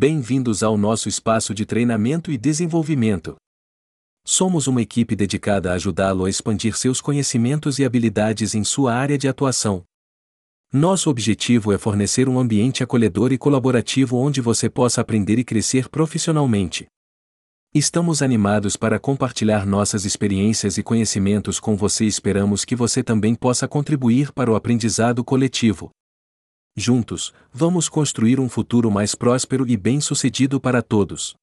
Bem-vindos ao nosso espaço de treinamento e desenvolvimento. Somos uma equipe dedicada a ajudá-lo a expandir seus conhecimentos e habilidades em sua área de atuação. Nosso objetivo é fornecer um ambiente acolhedor e colaborativo onde você possa aprender e crescer profissionalmente. Estamos animados para compartilhar nossas experiências e conhecimentos com você e esperamos que você também possa contribuir para o aprendizado coletivo. Juntos, vamos construir um futuro mais próspero e bem-sucedido para todos.